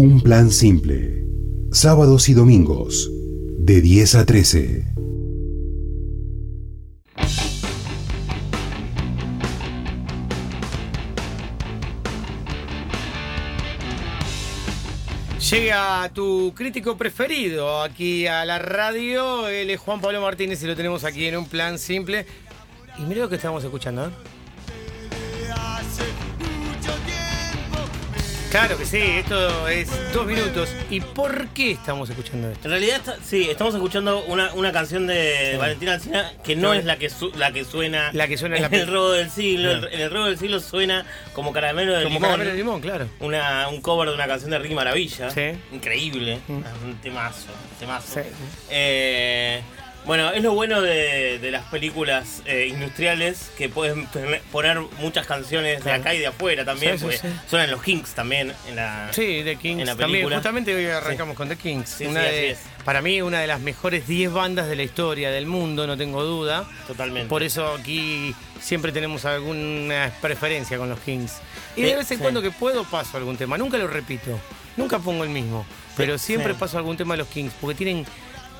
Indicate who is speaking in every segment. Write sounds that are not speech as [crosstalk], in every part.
Speaker 1: Un plan simple. Sábados y domingos, de 10 a 13.
Speaker 2: Llega tu crítico preferido aquí a la radio. Él es Juan Pablo Martínez y lo tenemos aquí en un plan simple. Y mira lo que estamos escuchando. ¿eh? Claro que sí, esto es dos minutos. ¿Y por qué estamos escuchando esto?
Speaker 3: En realidad, está- sí, estamos escuchando una, una canción de Valentina Alcina que no
Speaker 2: Sí.
Speaker 3: es la que, su- la que suena
Speaker 2: La que suena en la
Speaker 3: el robo del siglo. El- En el robo del siglo suena como caramelo de
Speaker 2: Como
Speaker 3: limón.
Speaker 2: caramelo de limón, claro.
Speaker 3: Una, un cover de una canción de Ricky Maravilla.
Speaker 2: Sí.
Speaker 3: Increíble.
Speaker 2: Mm.
Speaker 3: Un temazo. temazo.
Speaker 2: Sí.
Speaker 3: Eh, bueno, es lo bueno de, de las películas eh, industriales que pueden poner muchas canciones de acá y de afuera también.
Speaker 2: Sí, sí,
Speaker 3: porque
Speaker 2: sí.
Speaker 3: suenan los Kings también en la.
Speaker 2: Sí, The Kings
Speaker 3: en la
Speaker 2: también. Justamente hoy arrancamos con The Kings.
Speaker 3: Sí,
Speaker 2: una
Speaker 3: sí,
Speaker 2: de- Para mí, una de las mejores 10 bandas de la historia del mundo, no tengo duda.
Speaker 3: Totalmente.
Speaker 2: Por eso aquí siempre tenemos alguna preferencia con los Kings. Y de
Speaker 3: Sí,
Speaker 2: vez en
Speaker 3: sí.
Speaker 2: cuando que puedo paso algún tema. Nunca lo repito. Nunca pongo el mismo. Pero siempre
Speaker 3: sí.
Speaker 2: paso algún tema de los Kings. Porque tienen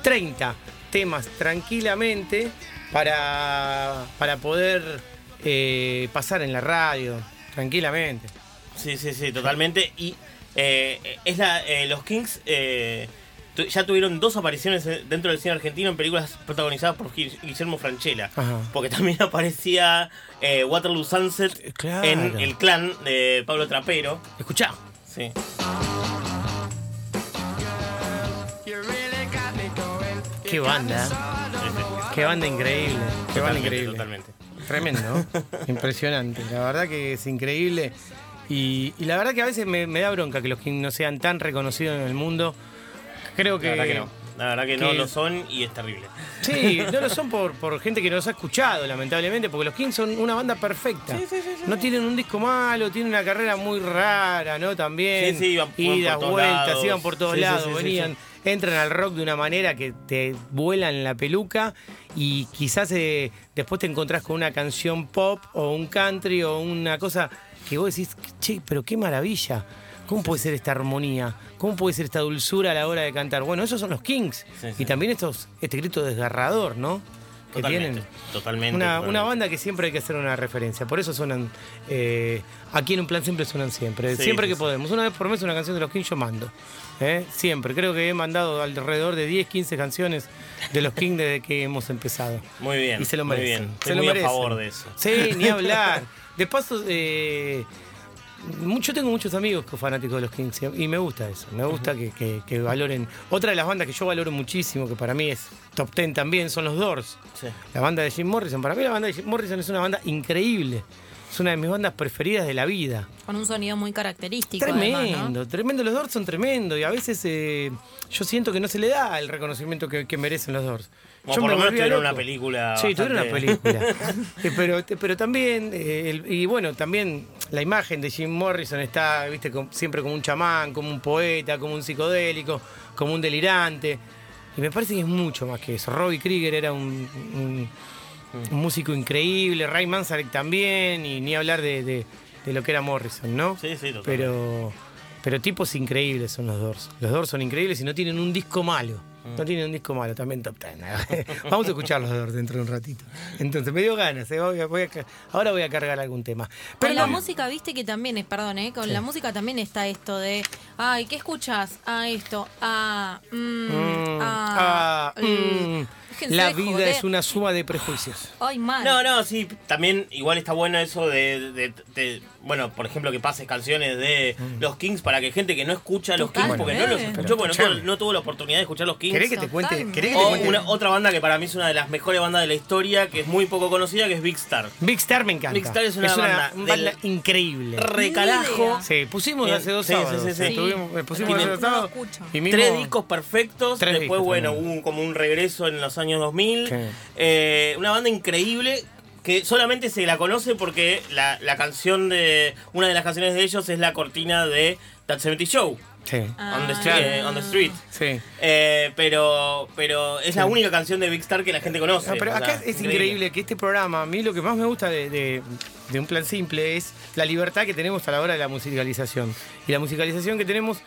Speaker 2: 30 temas tranquilamente para, para poder eh, pasar en la radio. Tranquilamente.
Speaker 3: Sí, sí, sí, totalmente. Y eh, es la, eh, los Kings eh, tu- ya tuvieron dos apariciones eh, dentro del cine argentino en películas protagonizadas por Gui- Guillermo Franchella.
Speaker 2: Ajá.
Speaker 3: Porque también [laughs] aparecía eh, Waterloo Sunset
Speaker 2: claro.
Speaker 3: en El Clan de Pablo Trapero.
Speaker 2: Escuchá.
Speaker 3: Sí.
Speaker 2: Qué banda. Qué banda increíble. Qué banda increíble.
Speaker 3: Totalmente.
Speaker 2: Tremendo, Impresionante. La verdad que es increíble. Y, y la verdad que a veces me, me da bronca que los Kings no sean tan reconocidos en el mundo. Creo que.
Speaker 3: La verdad que no. La verdad que, no
Speaker 2: que-
Speaker 3: lo son y es terrible.
Speaker 2: Sí, no lo son por, por gente que nos ha escuchado, lamentablemente, porque los Kings son una banda perfecta. No tienen un disco malo, tienen una carrera muy rara, ¿no? También.
Speaker 3: Sí, sí, iban- iban
Speaker 2: idas,
Speaker 3: por todos
Speaker 2: vueltas,
Speaker 3: lados.
Speaker 2: iban por todos
Speaker 3: Sí, sí,
Speaker 2: lados,
Speaker 3: sí, sí,
Speaker 2: venían, entran al rock de una manera que te vuelan la peluca y quizás eh, después te encontrás con una canción pop o un country o una cosa que vos decís, che, pero qué maravilla. ¿Cómo puede ser esta armonía? ¿Cómo puede ser esta dulzura a la hora de cantar? Bueno, esos son los Kings.
Speaker 3: Sí, sí.
Speaker 2: Y también estos, este grito desgarrador, ¿no? Que
Speaker 3: Totalmente.
Speaker 2: tienen.
Speaker 3: Totalmente.
Speaker 2: Una,
Speaker 3: totalmente.
Speaker 2: una banda que siempre hay que hacer una referencia. Por eso suenan. eh, aquí en un plan siempre suenan siempre.
Speaker 3: Sí,
Speaker 2: siempre
Speaker 3: sí,
Speaker 2: que
Speaker 3: sí.
Speaker 2: podemos. Una vez por mes una canción de los Kings yo mando. ¿eh? Siempre. Creo que he mandado alrededor de 10, 15 canciones de los Kings desde que hemos empezado.
Speaker 3: Muy bien.
Speaker 2: Y se lo
Speaker 3: muy
Speaker 2: merecen.
Speaker 3: bien.
Speaker 2: Se
Speaker 3: Estoy
Speaker 2: lo
Speaker 3: muy
Speaker 2: merecen.
Speaker 3: a favor de eso.
Speaker 2: Sí, ni [laughs] hablar. De paso, eh, yo tengo muchos amigos que son fanáticos de los Kings y me gusta eso. Me gusta que, que- que valoren. Otra de las bandas que yo valoro muchísimo, que para mí es top 10 también, son los Doors.
Speaker 3: Sí.
Speaker 2: La banda de Jim Morrison. Para mí la banda de Jim Morrison es una banda increíble. Es una de mis bandas preferidas de la vida.
Speaker 4: Con un sonido muy característico.
Speaker 2: Tremendo,
Speaker 4: además, ¿no?
Speaker 2: tremendo. Los Doors son tremendo y a veces eh, yo siento que no se le da el reconocimiento que, que merecen los Doors.
Speaker 3: Como
Speaker 2: Yo
Speaker 3: por
Speaker 2: me
Speaker 3: lo menos tuvieron una película.
Speaker 2: Sí, tuvieron una película. [laughs] Eh, pero, pero también, eh, el- y bueno, también la imagen de Jim Morrison está, viste, siempre como un chamán, como un poeta, como un psicodélico, como un delirante. Y me parece que es mucho más que eso. Robbie Krieger era un, un- un músico increíble, Ray Manzarek también, y ni hablar de, de- de lo que era Morrison, ¿no?
Speaker 3: Sí, sí, totalmente.
Speaker 2: Pero, pero tipos increíbles son los Doors. Los Doors son increíbles y no tienen un disco malo.
Speaker 3: Mm.
Speaker 2: No tienen un disco malo, también top 10. [laughs] Vamos a escuchar los Doors dentro de un ratito. Entonces, me dio ganas. ¿eh? Voy a- voy a ca- ahora voy a cargar algún tema.
Speaker 4: Con la música, viste que también es, perdón, ¿eh? con
Speaker 2: Sí.
Speaker 4: la música también está esto de, ay, ¿qué escuchas? Ah, esto, ah, mm,
Speaker 2: Mm,
Speaker 4: ah,
Speaker 2: ah,
Speaker 4: mm. Déjense
Speaker 2: La
Speaker 4: de
Speaker 2: vida
Speaker 4: joder.
Speaker 2: es una suma de prejuicios.
Speaker 4: Ay, mal.
Speaker 3: No, no, sí, también igual está bueno eso de, de- de- bueno, por ejemplo, que pases canciones de
Speaker 2: Mm.
Speaker 3: los Kings para que gente que no escucha a los Kings, porque no los escuchó, porque no, tuvo- no tuvo la oportunidad de escuchar los Kings.
Speaker 2: ¿Querés que te cuente?
Speaker 4: Totalmente.
Speaker 2: ¿Querés que te
Speaker 3: O
Speaker 2: cuente?
Speaker 3: una, otra banda que para mí es una de las mejores bandas de la historia, que es muy poco conocida, que es Big Star.
Speaker 2: Big Star me encanta.
Speaker 3: Big Star es una banda
Speaker 2: banda
Speaker 3: del-
Speaker 2: increíble.
Speaker 3: Recarajo.
Speaker 2: Sí, pusimos
Speaker 3: Bien,
Speaker 2: hace dos
Speaker 3: sí,
Speaker 2: sábados.
Speaker 3: sí, sí, sí.
Speaker 2: eh, tuvimos- pusimos hace dos sábados.
Speaker 4: escucho.
Speaker 2: y mismo-
Speaker 3: Tres discos perfectos.
Speaker 2: Tres
Speaker 3: Después,
Speaker 2: discos,
Speaker 3: bueno, hubo como un regreso en los años 2000.
Speaker 2: Sí.
Speaker 3: Eh, una banda increíble que solamente se la conoce porque la, la canción de. Una de las canciones de ellos es la cortina de That 70 Show.
Speaker 2: Sí.
Speaker 3: On, the
Speaker 4: Ah.
Speaker 3: street, eh, on the Street.
Speaker 2: Sí.
Speaker 3: Eh, pero, pero es la única canción de Big Star que la gente conoce.
Speaker 2: No, pero
Speaker 3: o
Speaker 2: acá
Speaker 3: sea,
Speaker 2: es increíble que este programa, a mí lo que más me gusta de, de- de un plan simple es la libertad que tenemos a la hora de la musicalización. Y la musicalización que tenemos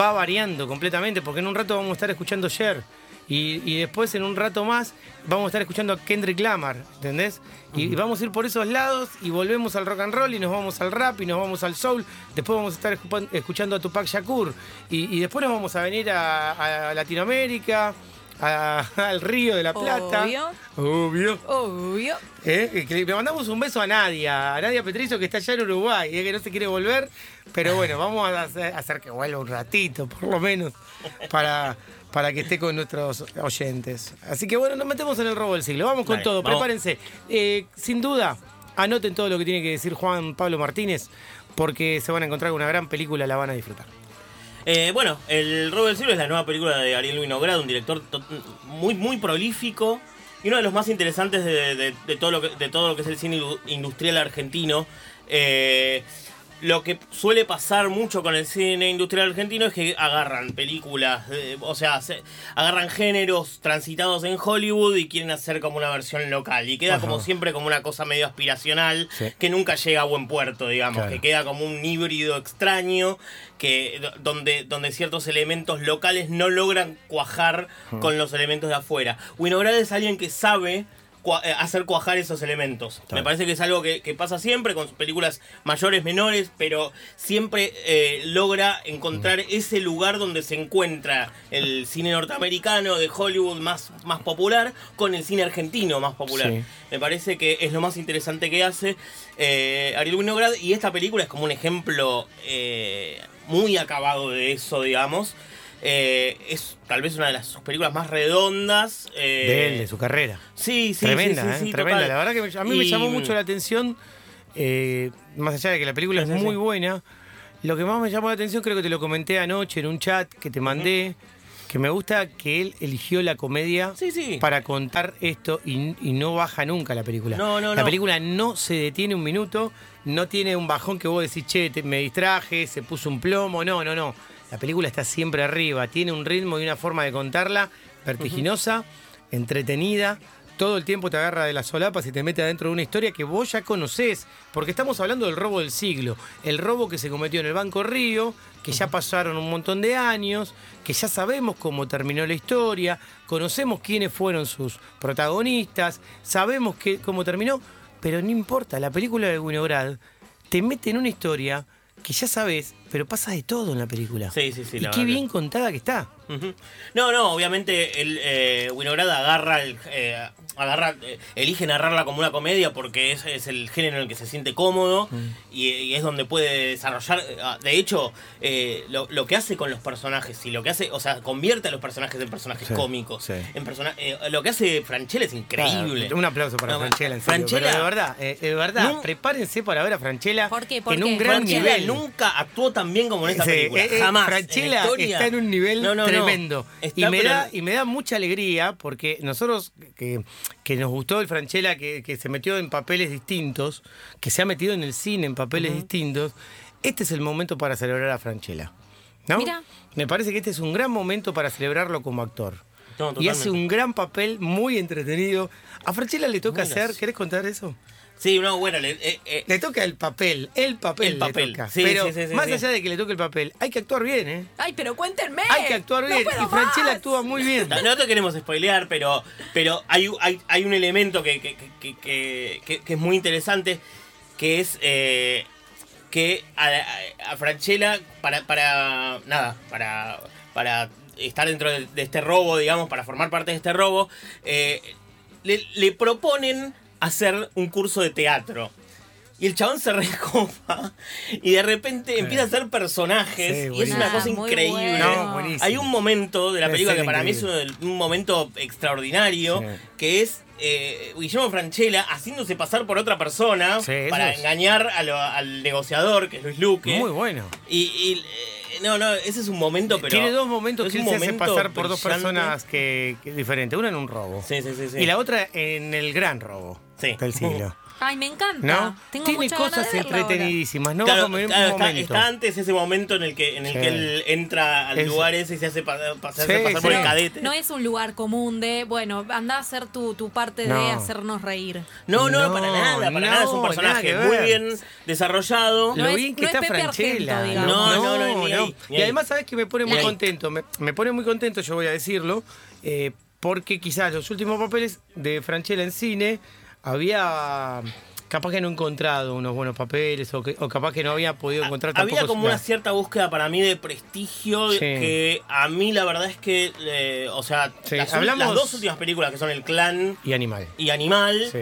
Speaker 2: va variando completamente, porque en un rato vamos a estar escuchando Cher. Y, y después en un rato más vamos a estar escuchando a Kendrick Lamar, ¿entendés? Y, vamos a ir por esos lados y volvemos al rock and roll y nos vamos al rap y nos vamos al soul. Después vamos a estar escuchando a Tupac Shakur. Y, y después nos vamos a venir a, a Latinoamérica, a- [laughs] al Río de la Plata.
Speaker 4: Obvio.
Speaker 2: Obvio.
Speaker 4: Obvio.
Speaker 2: Eh, que le mandamos un beso a Nadia, a Nadia Petrizo que está allá en Uruguay, eh, que no se quiere volver, pero bueno, [laughs] vamos a hacer, hacer que vuelva un ratito, por lo menos, para, para que esté con nuestros oyentes. Así que bueno, nos metemos en el robo del siglo, vamos con todo,
Speaker 3: vamos.
Speaker 2: prepárense. Eh, sin duda, anoten todo lo que tiene que decir Juan Pablo Martínez, porque se van a encontrar con una gran película, la van a disfrutar.
Speaker 3: Eh, bueno, El del Siglo es la nueva película de Ariel Winograd, un director to- muy, muy prolífico y uno de los más interesantes de, todo, lo que, de todo lo que es el cine industrial argentino. Eh, lo que suele pasar mucho con el cine industrial argentino es que agarran películas, eh, o sea, se- agarran géneros transitados en Hollywood y quieren hacer como una versión local. Y queda
Speaker 2: Ajá.
Speaker 3: como siempre como una cosa medio aspiracional
Speaker 2: Sí.
Speaker 3: que nunca llega a buen puerto, digamos,
Speaker 2: Claro.
Speaker 3: que queda como un híbrido extraño que do- donde, donde ciertos elementos locales no logran cuajar con los elementos de afuera. Winograd es alguien que sabe cua- eh, hacer cuajar esos elementos.
Speaker 2: Claro.
Speaker 3: Me parece que es algo que, que pasa siempre con sus películas mayores, menores, pero siempre eh, logra encontrar ese lugar donde se encuentra el cine norteamericano de Hollywood más, más popular con el cine argentino más popular.
Speaker 2: Sí.
Speaker 3: Me parece que es lo más interesante que hace eh, Ariel Winograd y esta película es como un ejemplo eh, muy acabado de eso, digamos. Eh, es tal vez una de las sus películas más redondas. eh,
Speaker 2: De él, de su carrera.
Speaker 3: Sí, sí,
Speaker 2: tremenda,
Speaker 3: sí, sí,
Speaker 2: ¿eh?
Speaker 3: sí,
Speaker 2: tremenda.
Speaker 3: total.
Speaker 2: La verdad que a mí me llamó mucho la atención, eh, más allá de que la película
Speaker 3: Sí,
Speaker 2: es
Speaker 3: sí,
Speaker 2: muy
Speaker 3: sí.
Speaker 2: buena, lo que más me llamó la atención, creo que te lo comenté anoche en un chat que te mandé, que me gusta que él eligió la comedia
Speaker 3: Sí, sí.
Speaker 2: para contar esto y, y no baja nunca la película.
Speaker 3: No, no,
Speaker 2: la
Speaker 3: no.
Speaker 2: película no se detiene un minuto, no tiene un bajón que vos decís, che, te- me distraje, se puso un plomo, no, no, no. La película está siempre arriba, tiene un ritmo y una forma de contarla vertiginosa, entretenida. Todo el tiempo te agarra de las solapas y te mete adentro de una historia que vos ya conocés, porque estamos hablando del robo del siglo, el robo que se cometió en el Banco Río, que ya pasaron un montón de años, que ya sabemos cómo terminó la historia, conocemos quiénes fueron sus protagonistas, sabemos que, cómo terminó, pero no importa, la película de Winograd te mete en una historia que ya sabes, pero pasa de todo en la película.
Speaker 3: Sí, sí, sí,
Speaker 2: Y
Speaker 3: la
Speaker 2: qué
Speaker 3: que-
Speaker 2: bien contada que está.
Speaker 3: No, no, obviamente el eh, Winograd agarra, el, eh, agarra eh, elige narrarla como una comedia porque es, es el género en el que se siente cómodo
Speaker 2: Mm.
Speaker 3: y, y es donde puede desarrollar. eh, ah, De hecho, eh, lo, lo que hace con los personajes y lo que hace, o sea, convierte a los personajes en personajes
Speaker 2: Sí,
Speaker 3: cómicos.
Speaker 2: sí.
Speaker 3: En persona- eh, lo que hace Franchella es increíble.
Speaker 2: Claro, un aplauso para
Speaker 3: No,
Speaker 2: Franchella, en serio,
Speaker 3: Franchella-
Speaker 2: pero de verdad, eh, de verdad,
Speaker 3: No.
Speaker 2: prepárense para ver a Franchella
Speaker 4: ¿Por qué? ¿Por
Speaker 2: en
Speaker 4: qué?
Speaker 2: un gran
Speaker 3: Franchella
Speaker 2: nivel.
Speaker 3: nunca actuó tan bien como en esta
Speaker 2: Sí,
Speaker 3: película.
Speaker 2: eh, eh,
Speaker 3: Jamás.
Speaker 2: Franchella
Speaker 3: en la historia.
Speaker 2: está en un nivel
Speaker 3: No, no, no.
Speaker 2: Tremendo. Y, me da, y me da mucha alegría porque nosotros que, que nos gustó el Franchella que, que se metió en papeles distintos, que se ha metido en el cine en papeles distintos, este es el momento para celebrar a Franchella. ¿no?
Speaker 4: Mira.
Speaker 2: Me parece que este es un gran momento para celebrarlo como actor.
Speaker 3: No,
Speaker 2: y hace un gran papel, muy entretenido. A Franchella le toca hacer. ¿querés contar eso?
Speaker 3: Sí, no, bueno, le- eh, eh,
Speaker 2: Le toca el papel, el papel.
Speaker 3: El
Speaker 2: le
Speaker 3: papel,
Speaker 2: toca.
Speaker 3: sí,
Speaker 2: Pero
Speaker 3: sí, sí, sí,
Speaker 2: más
Speaker 3: sí.
Speaker 2: allá de que le toque el papel, hay que actuar bien, ¿eh?
Speaker 4: Ay, pero cuéntenme.
Speaker 2: Hay que actuar bien. y Franchella
Speaker 4: más.
Speaker 2: actúa muy bien.
Speaker 3: No, no te queremos spoilear, pero, pero hay, hay, hay un elemento que, que, que, que- que- que es muy interesante, que es eh, que a, a- a Franchella, para, para nada, para, para estar dentro de, de este robo, digamos, para formar parte de este robo, eh, le, le proponen hacer un curso de teatro. Y el chabón se [laughs] recopa y de repente empieza a hacer personajes
Speaker 2: Sí,
Speaker 3: y es una cosa
Speaker 4: Ah,
Speaker 3: increíble.
Speaker 4: bueno.
Speaker 2: No, buenísimo.
Speaker 3: Hay un momento de la película que para mí es un, un momento extraordinario,
Speaker 2: Sí.
Speaker 3: que es eh, Guillermo Franchella haciéndose pasar por otra persona para
Speaker 2: es-
Speaker 3: engañar a lo- al negociador, que es Luis Luque.
Speaker 2: Muy bueno.
Speaker 3: Y, y, eh, no, no, ese es un momento, pero...
Speaker 2: Tiene dos momentos que él
Speaker 3: un
Speaker 2: se hace
Speaker 3: momento
Speaker 2: pasar por dos personas que, que diferentes. Una en un robo.
Speaker 3: Sí, sí, sí, sí.
Speaker 2: Y la otra en el gran robo
Speaker 3: Sí.
Speaker 2: del siglo. [laughs]
Speaker 4: Ay, me encanta.
Speaker 2: ¿No?
Speaker 4: Tengo
Speaker 2: Tiene
Speaker 4: ganas
Speaker 2: cosas
Speaker 4: de
Speaker 2: entretenidísimas, ¿no?
Speaker 3: Claro,
Speaker 2: un
Speaker 3: claro, está,
Speaker 2: momento.
Speaker 3: está antes ese momento en el que en el
Speaker 2: Sí.
Speaker 3: que él entra al
Speaker 2: Es-
Speaker 3: lugar ese y se hace pa- pasar,
Speaker 2: Sí,
Speaker 3: pasar por
Speaker 2: sí.
Speaker 3: el cadete.
Speaker 4: No es un lugar común de, bueno, anda a hacer tu, tu parte de
Speaker 2: No.
Speaker 4: hacernos reír.
Speaker 3: No, no,
Speaker 2: No,
Speaker 3: para nada, para
Speaker 2: no,
Speaker 3: nada. Es un
Speaker 2: nada
Speaker 3: personaje
Speaker 2: que
Speaker 3: muy
Speaker 2: ver.
Speaker 3: bien desarrollado.
Speaker 4: No
Speaker 2: Lo
Speaker 4: es-
Speaker 2: bien que
Speaker 4: no es
Speaker 2: está
Speaker 4: Pepe
Speaker 2: Franchella.
Speaker 4: Argento, digamos.
Speaker 3: No, no, no, ni ahí, ni
Speaker 2: Y
Speaker 3: ahí.
Speaker 2: además, ¿sabes que me pone muy
Speaker 3: Ni ahí.
Speaker 2: contento? Me, me pone muy contento, yo voy a decirlo, eh, porque quizás los últimos papeles de Franchella en cine había. Capaz que no he encontrado unos buenos papeles o, que- o capaz que no había podido encontrar tampoco.
Speaker 3: Había como una cierta búsqueda para mí de prestigio
Speaker 2: Sí.
Speaker 3: que a mí la verdad es que, eh, o sea,
Speaker 2: Sí,
Speaker 3: las,
Speaker 2: hablamos-
Speaker 3: las dos últimas películas que son El Clan
Speaker 2: Y animal.
Speaker 3: y Animal,
Speaker 2: Sí.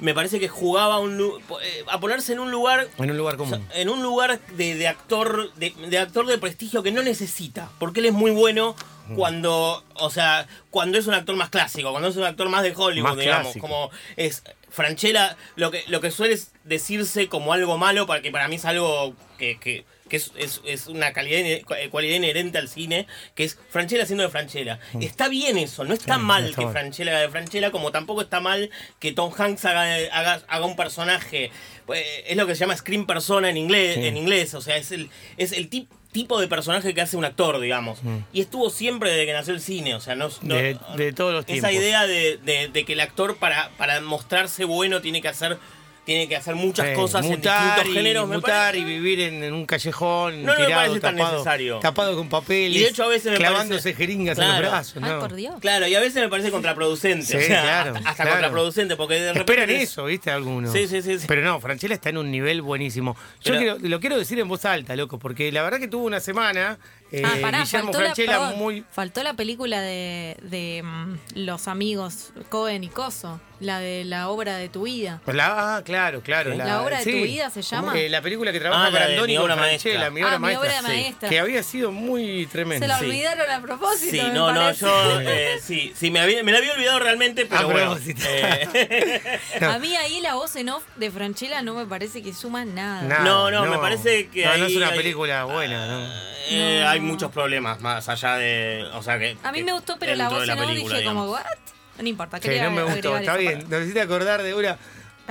Speaker 3: me parece que jugaba un eh, a ponerse en un lugar
Speaker 2: En un lugar
Speaker 3: o sea,
Speaker 2: común.
Speaker 3: en un lugar de, de actor de, de actor de prestigio que no necesita porque él es muy bueno cuando o sea cuando es un actor más clásico cuando es un actor más de Hollywood
Speaker 2: Más
Speaker 3: digamos
Speaker 2: clásico.
Speaker 3: como es Franchella lo que lo que suele decirse como algo malo para que para mí es algo que, que- que es, es- es una calidad cualidad inherente al cine que es Franchella siendo de Franchella está bien eso no está
Speaker 2: Mm. Sí,
Speaker 3: mal
Speaker 2: está
Speaker 3: que
Speaker 2: mal.
Speaker 3: Franchella haga de Franchella como tampoco está mal que Tom Hanks haga, haga, haga un personaje pues, es lo que se llama screen persona en inglés
Speaker 2: Sí.
Speaker 3: en inglés o sea es el es el tip- tipo de personaje que hace un actor digamos
Speaker 2: Mm.
Speaker 3: y estuvo siempre desde que nació el cine o sea no, no-
Speaker 2: De, de todos los tiempos.
Speaker 3: esa idea de, de- de que el actor para para mostrarse bueno tiene que hacer tiene que hacer muchas
Speaker 2: Sí,
Speaker 3: cosas en
Speaker 2: mutar
Speaker 3: distintos
Speaker 2: y,
Speaker 3: géneros
Speaker 2: mutar
Speaker 3: parece-
Speaker 2: y vivir en, en un callejón
Speaker 3: No, no me
Speaker 2: tirado,
Speaker 3: parece tan
Speaker 2: tapado,
Speaker 3: necesario.
Speaker 2: tapado con papeles,
Speaker 3: Y de hecho a veces me
Speaker 2: clavándose
Speaker 3: parece-
Speaker 2: jeringas en los brazos.
Speaker 4: Ay,
Speaker 2: ¿no?
Speaker 4: por Dios.
Speaker 3: Claro, y a veces me parece contraproducente.
Speaker 2: Sí,
Speaker 3: o sea,
Speaker 2: claro,
Speaker 3: hasta, hasta
Speaker 2: claro.
Speaker 3: contraproducente, porque de repente.
Speaker 2: Esperan
Speaker 3: es-
Speaker 2: eso, ¿viste? Algunos.
Speaker 3: Sí, sí, sí, sí.
Speaker 2: Pero no, Franchella está en un nivel buenísimo. Yo
Speaker 3: Pero-
Speaker 2: quiero- lo quiero decir en voz alta, loco, porque la verdad que tuvo una semana. Eh,
Speaker 4: ah, pará,
Speaker 2: Guillermo
Speaker 4: faltó la,
Speaker 2: Franchella
Speaker 4: perdón,
Speaker 2: muy.
Speaker 4: faltó la película de, de mm, los amigos Cohen y Coso, la de la obra de tu vida.
Speaker 2: La, ah, claro, claro.
Speaker 4: ¿La obra de tu vida se llama?
Speaker 2: Eh, la película que trabaja
Speaker 3: Ah, la
Speaker 2: con Andoni
Speaker 3: Mi
Speaker 2: con
Speaker 3: obra
Speaker 2: Franchella,
Speaker 3: maestra.
Speaker 2: mi obra
Speaker 4: Ah,
Speaker 2: maestra. sí. Que había sido muy tremendo.
Speaker 4: Se la
Speaker 3: Sí.
Speaker 4: olvidaron a propósito.
Speaker 3: Sí,
Speaker 4: me
Speaker 3: no, no, yo eh, sí, sí, me, había- me la había olvidado realmente, pero
Speaker 2: A
Speaker 3: bueno.
Speaker 2: propósito.
Speaker 3: eh, [laughs]
Speaker 4: A mí ahí la voz en off de Franchella no me parece que suma nada.
Speaker 3: No, no, me parece que
Speaker 2: No, no es una película buena, ¿no?
Speaker 4: No.
Speaker 3: hay muchos problemas más allá de. O sea que.
Speaker 4: A mí
Speaker 3: que
Speaker 4: me gustó, pero la voz
Speaker 3: de
Speaker 4: en off
Speaker 3: película,
Speaker 4: dije como,
Speaker 3: digamos.
Speaker 4: ¿what? No importa,
Speaker 2: Sí,
Speaker 4: quería
Speaker 2: no me gustó, está bien. Nos hiciste acordar de una. De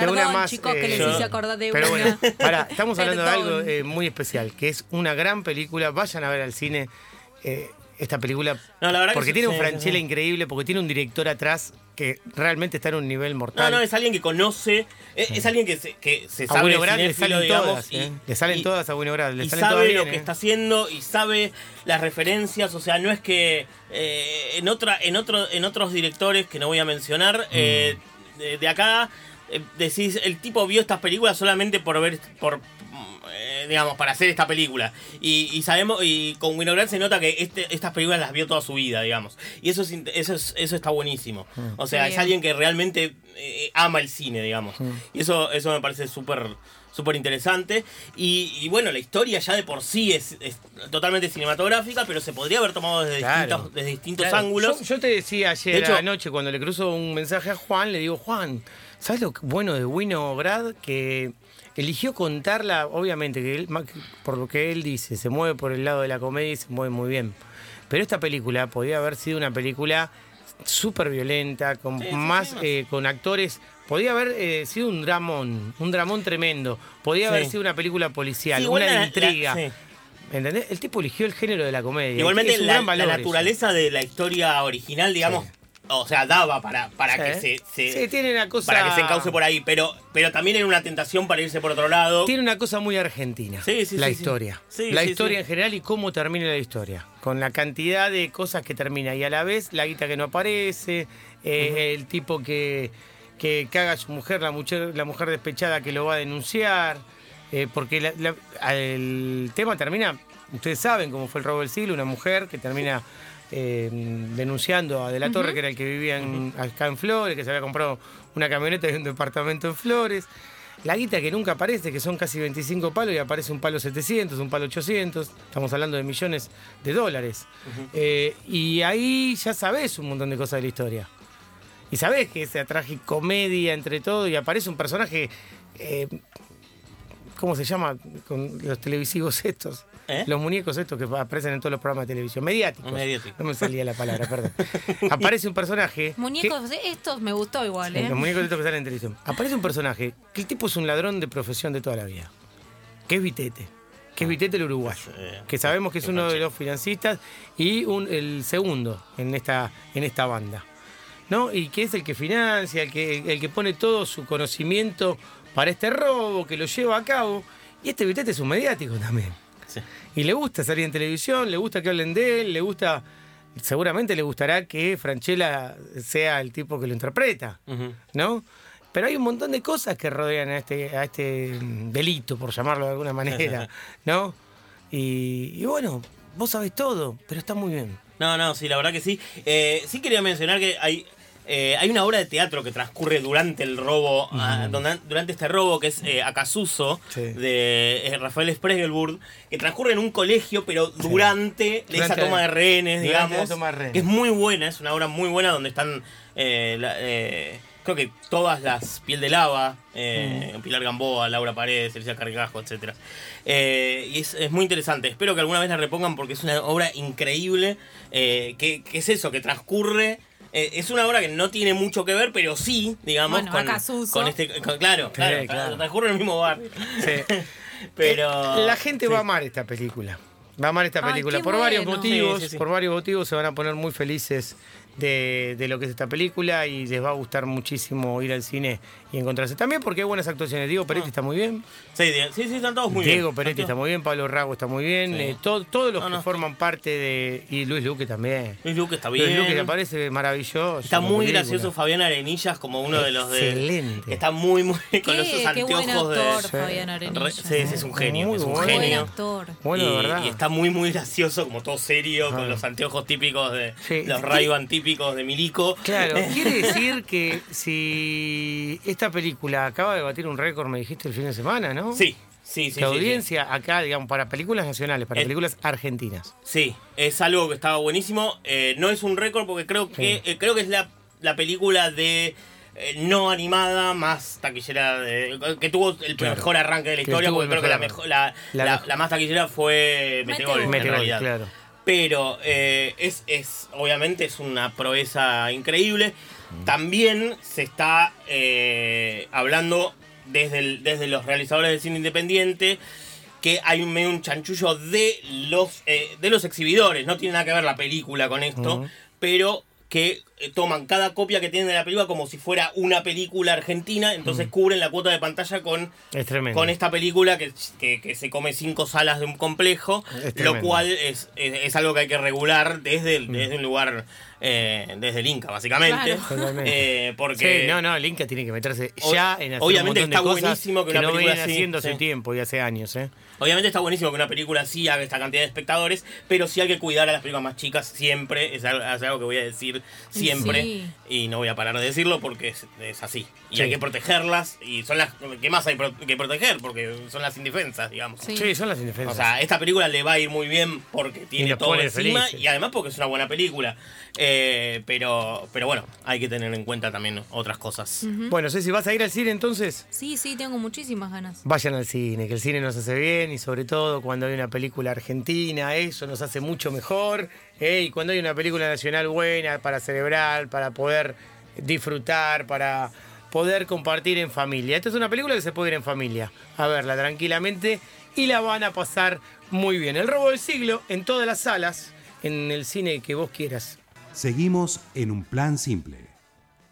Speaker 4: Perdón,
Speaker 2: una más,
Speaker 4: chicos, que
Speaker 2: eh,
Speaker 4: les hice acordar de
Speaker 2: Pero
Speaker 4: una.
Speaker 2: bueno, pará, estamos [laughs] hablando de algo eh, muy especial, que es una gran película. Vayan a ver al cine eh, esta película.
Speaker 3: No, la verdad que
Speaker 2: porque
Speaker 3: sí,
Speaker 2: tiene un
Speaker 3: sí, sí,
Speaker 2: Franchella
Speaker 3: sí.
Speaker 2: increíble, porque tiene un director atrás que realmente está en un nivel
Speaker 3: No,
Speaker 2: mortal.
Speaker 3: no, es alguien que conoce, es, es alguien que se, que se
Speaker 2: a
Speaker 3: sabe
Speaker 2: Bueno
Speaker 3: de
Speaker 2: Grad le salen
Speaker 3: digamos,
Speaker 2: todas,
Speaker 3: y-
Speaker 2: eh. le salen
Speaker 3: y-
Speaker 2: todas a Bueno Grad, le
Speaker 3: y
Speaker 2: salen todas
Speaker 3: sabe
Speaker 2: bien,
Speaker 3: lo que
Speaker 2: eh.
Speaker 3: está haciendo y sabe las referencias, o sea, no es que eh, en otra en otro en otros directores que no voy a mencionar eh,
Speaker 2: Mm.
Speaker 3: de, de acá eh, decís el tipo vio estas películas solamente por ver por eh, digamos para hacer esta película y, y sabemos y con Winograd se nota que este, estas películas las vio toda su vida digamos y eso es, eso es- eso está buenísimo
Speaker 2: Mm.
Speaker 3: o sea es alguien que realmente eh, ama el cine digamos y eso eso me parece súper súper interesante. Y, y bueno, la historia ya de por sí es, es totalmente cinematográfica, pero se podría haber tomado desde
Speaker 2: Claro.
Speaker 3: distintos, desde distintos
Speaker 2: Claro,
Speaker 3: ángulos.
Speaker 2: Yo, yo te decía ayer
Speaker 3: De hecho-
Speaker 2: anoche cuando le cruzo un mensaje a Juan, le digo, Juan, ¿sabes lo bueno de Winograd? Que eligió contarla, obviamente, que él, por lo que él dice, se mueve por el lado de la comedia y se mueve muy bien. Pero esta película podía haber sido una película súper violenta, con
Speaker 3: Sí,
Speaker 2: más, eh, con actores. Podía haber eh, sido un dramón, un dramón tremendo. Podía haber sido una película policial,
Speaker 3: Sí,
Speaker 2: una
Speaker 3: la-
Speaker 2: de intriga.
Speaker 3: la-.
Speaker 2: ¿Entendés? El tipo eligió el género de la comedia.
Speaker 3: Igualmente
Speaker 2: Es
Speaker 3: la,
Speaker 2: eso.
Speaker 3: naturaleza de la historia original, digamos, o sea, daba para, para
Speaker 2: Sí.
Speaker 3: que se, se-
Speaker 2: Sí, tiene una cosa.
Speaker 3: para que se encauce por ahí, pero, pero también era una tentación para irse por otro lado.
Speaker 2: Tiene una cosa muy argentina.
Speaker 3: Sí, sí,
Speaker 2: la historia.
Speaker 3: Sí,
Speaker 2: la historia en general y cómo termina la historia. Con la cantidad de cosas que termina. Y a la vez la guita que no aparece, eh, el tipo que, que caga a su mujer, la mujer, la mujer despechada que lo va a denunciar. eh, porque la- la- el tema termina, ustedes saben cómo fue el robo del siglo, una mujer que termina eh, denunciando a De la Torre, que era el que vivía en- acá en Flores, que se había comprado una camioneta y un departamento en Flores. La guita que nunca aparece, que son casi 25 palos y aparece un palo 700, un palo 800, estamos hablando de millones de dólares. Eh, y ahí ya sabes un montón de cosas de la historia. Y sabes que esa tragicomedia entre todo y aparece un personaje, eh, ¿cómo se llama? Con los televisivos [laughs] estos.
Speaker 3: ¿Eh?
Speaker 2: Los muñecos estos que aparecen en todos los programas de televisión. Mediáticos.
Speaker 3: Mediáticos.
Speaker 2: No me salía la palabra, perdón. [laughs] Aparece un personaje. que-
Speaker 4: Muñecos, eh, estos me gustó igual,
Speaker 2: Sí,
Speaker 4: ¿eh?
Speaker 2: Los muñecos estos que salen en televisión. Aparece un personaje que el tipo es un ladrón de profesión de toda la vida. Que es Vitete. Que es Vitete el uruguayo. Que sabemos que es
Speaker 3: Que
Speaker 2: uno de los financistas y un, el segundo en esta, en esta banda. ¿No? Y que es el que financia, el que, el que pone todo su conocimiento para este robo, que lo lleva a cabo. Y este Vitete es un mediático también.
Speaker 3: Sí.
Speaker 2: Y le gusta salir en televisión, le gusta que hablen de él, le gusta. Seguramente le gustará que Franchella sea el tipo que lo interpreta. ¿no? Pero hay un montón de cosas que rodean a este, a este delito, por llamarlo de alguna manera, [laughs] ¿no? Y, y bueno, vos sabés todo, pero está muy bien.
Speaker 3: No, no, sí, la verdad que sí. Eh, sí quería mencionar que hay, eh, hay una obra de teatro que transcurre durante el robo, ah, durante este robo, que es eh, Acasuso,
Speaker 2: Sí.
Speaker 3: de eh, Rafael Spregelburg, que transcurre en un colegio, pero durante, esa
Speaker 2: Durante-
Speaker 3: toma de rehenes, digamos.
Speaker 2: toma de rehenes.
Speaker 3: Que es muy buena, es una obra muy buena donde están, eh, la- eh, creo que todas las Piel de Lava, eh, Pilar Gamboa, Laura Paredes, Elisa Cargajo, etc. y es, es muy interesante. Espero que alguna vez la repongan porque es una obra increíble. eh, que, que es eso, que transcurre. Eh, es una obra que no tiene mucho que ver, pero sí, digamos,
Speaker 4: Bueno,
Speaker 3: con, con este. con- claro, claro,
Speaker 2: claro.
Speaker 3: transcurre en el mismo barrio.
Speaker 2: Sí. [laughs]
Speaker 3: pero.
Speaker 2: La gente
Speaker 3: sí.
Speaker 2: va a amar esta película. Va a amar esta película. Por varios motivos,
Speaker 3: Sí, sí, sí.
Speaker 2: por varios motivos se van a poner muy felices de, de lo que es esta película y les va a gustar muchísimo ir al cine y encontrarse. También porque hay buenas actuaciones. Diego Peretti está muy bien.
Speaker 3: Sí, sí, sí, están todos muy bien.
Speaker 2: Diego Peretti está muy bien, Pablo Rago está muy bien,
Speaker 3: Sí.
Speaker 2: eh, to- todos los
Speaker 3: No,
Speaker 2: que forman parte de. Y Luis Luque también.
Speaker 3: Luis Luque está
Speaker 2: Luis
Speaker 3: bien.
Speaker 2: Luque que aparece maravilloso.
Speaker 3: Está muy
Speaker 2: película.
Speaker 3: gracioso Fabián Arenillas como uno de los de.
Speaker 2: Excelente.
Speaker 3: Está muy, muy. [laughs] con
Speaker 4: Qué-
Speaker 3: esos
Speaker 4: buen
Speaker 3: anteojos
Speaker 4: actor,
Speaker 3: de.
Speaker 4: Fabián Arenillas.
Speaker 3: Re- Sí, es un genio.
Speaker 2: Muy
Speaker 3: es un.
Speaker 4: Buen
Speaker 3: genio.
Speaker 4: actor.
Speaker 2: Bueno, de
Speaker 3: y,
Speaker 2: verdad.
Speaker 3: y está muy, muy gracioso, como todo serio, con los anteojos típicos de.
Speaker 2: Sí.
Speaker 3: Los ray típicos de Milico.
Speaker 2: Claro, quiere [laughs] decir que si esta película acaba de batir un récord, me dijiste el fin de semana, ¿no?
Speaker 3: Sí, sí, sí.
Speaker 2: La
Speaker 3: sí, sí.
Speaker 2: audiencia acá, digamos, para películas nacionales, para
Speaker 3: Eh,
Speaker 2: películas argentinas.
Speaker 3: Sí, es algo que estaba buenísimo. Eh, no es un récord porque creo que eh, creo que es la, la película de eh, no animada más taquillera de- que tuvo el
Speaker 2: Claro.
Speaker 3: mejor arranque de la historia porque creo que la
Speaker 2: mejor
Speaker 3: la,
Speaker 2: La
Speaker 3: la-
Speaker 2: mejor.
Speaker 3: la más taquillera fue Metegol, en
Speaker 4: Metegol,
Speaker 3: realidad.
Speaker 2: claro.
Speaker 3: Pero eh, es, es obviamente es una proeza increíble. También se está eh, hablando desde, el- desde los realizadores del cine independiente que hay un medio un chanchullo de los eh, de los exhibidores. No tiene nada que ver la película con esto, pero que eh, toman cada copia que tienen de la película como si fuera una película argentina, entonces cubren la cuota de pantalla con
Speaker 2: Es
Speaker 3: con esta película que, que- que se come cinco salas de un complejo,
Speaker 2: Es
Speaker 3: lo cual es, es, es algo que hay que regular desde, el- desde un lugar, eh, desde el Inca, básicamente.
Speaker 4: Claro.
Speaker 3: Eh, porque
Speaker 2: Sí, no, no, el Inca tiene que meterse
Speaker 3: O-
Speaker 2: ya en hacer
Speaker 3: obviamente
Speaker 2: un montón de
Speaker 3: está
Speaker 2: cosas
Speaker 3: buenísimo que una
Speaker 2: no
Speaker 3: película así,
Speaker 2: haciendo hace
Speaker 3: sí.
Speaker 2: tiempo y hace años, ¿eh?
Speaker 3: Obviamente está buenísimo que una película sí haga esta cantidad de espectadores, pero sí hay que cuidar a las películas más chicas siempre, es algo, es algo que voy a decir siempre,
Speaker 4: Sí.
Speaker 3: y no voy a parar de decirlo porque es, es así. Y
Speaker 2: Sí.
Speaker 3: hay que protegerlas, y son las que más hay pro- que proteger, porque son las indefensas, digamos.
Speaker 4: Sí.
Speaker 2: Sí, son las indefensas.
Speaker 3: O sea, esta película le va a ir muy bien porque tiene todo encima
Speaker 2: felices.
Speaker 3: y además porque es una buena película. Eh, pero, pero bueno, hay que tener en cuenta también otras cosas.
Speaker 2: Bueno, Ceci, ¿vas a ir al cine entonces?
Speaker 4: Sí, sí, tengo muchísimas ganas.
Speaker 2: Vayan al cine, que el cine nos hace bien y sobre todo cuando hay una película argentina, eso nos hace mucho mejor. ¿eh? Y cuando hay una película nacional buena para celebrar, para poder disfrutar, para poder compartir en familia. Esta es una película que se puede ir en familia, a verla tranquilamente y la van a pasar muy bien. El robo del siglo en todas las salas, en el cine que vos quieras.
Speaker 1: Seguimos en un plan simple.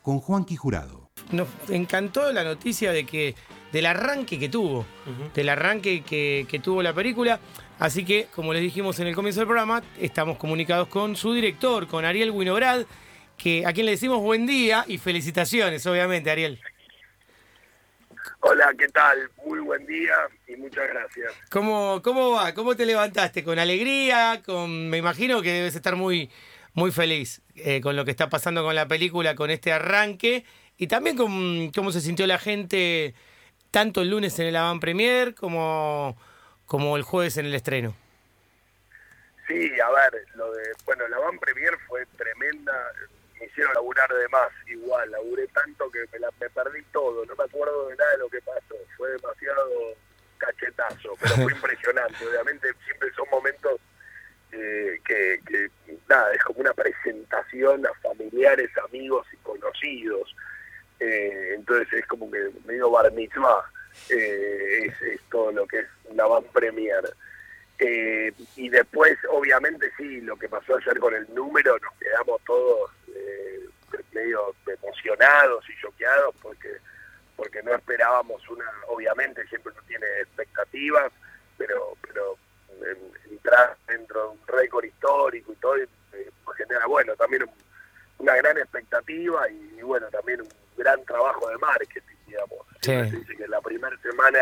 Speaker 1: Con Juanqui Jurado.
Speaker 2: Nos encantó la noticia de que del arranque que tuvo, del arranque que, que tuvo la película. Así que, como les dijimos en el comienzo del programa, estamos comunicados con su director, con Ariel Winograd, que a quien le decimos buen día y felicitaciones, obviamente, Ariel.
Speaker 5: Hola, ¿qué tal? Muy buen día y muchas gracias.
Speaker 2: ¿Cómo, cómo va? ¿Cómo te levantaste? ¿Con alegría? Con, me imagino que debes estar muy, muy feliz eh, con lo que está pasando con la película, con este arranque y también con cómo se sintió la gente tanto el lunes en el Avant Premier como, como el jueves en el estreno.
Speaker 5: Sí, a ver, lo de, bueno, la Van Premier fue tremenda, me hicieron laburar de más, igual, laburé tanto que me, la, me perdí todo, no me acuerdo de nada de lo que pasó, fue demasiado cachetazo, pero fue [laughs] impresionante. Obviamente siempre son momentos eh, que, que, nada, es como una presentación a familiares, amigos y conocidos. Eh, entonces es como que medio bar mitzvah, eh, es, todo lo que es una van premier. Eh, y después, obviamente, sí, lo que pasó ayer con el número, nos quedamos todos eh, medio emocionados y choqueados porque porque no esperábamos una, obviamente siempre uno tiene expectativas, pero pero en- entrar dentro de un récord histórico y todo eh, genera, bueno, también un- una gran expectativa y, y, bueno, también un gran trabajo de marketing, digamos.
Speaker 2: Sí.
Speaker 5: Se dice que la primera semana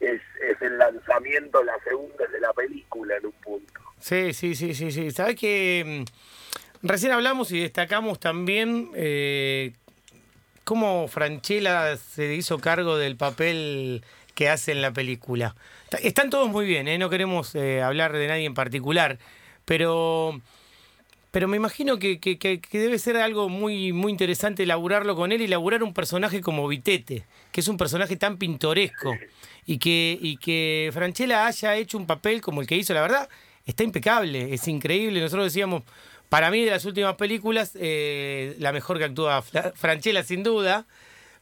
Speaker 5: es, es el lanzamiento, la segunda es de la película en un punto.
Speaker 2: Sí, sí, sí, sí, sí. Sabes que mm, recién hablamos y destacamos también eh, cómo Franchella se hizo cargo del papel que hace en la película. Están todos muy bien, ¿eh? no queremos eh, hablar de nadie en particular, pero, pero me imagino que, debe ser algo muy, muy interesante laburarlo con él y laburar un personaje como Vitete, que es un personaje tan pintoresco y que, y que Franchella haya hecho un papel como el que hizo, la verdad, está impecable, es increíble. Nosotros decíamos, para mí de las últimas películas, eh, la mejor que actúa Fra- Franchella sin duda.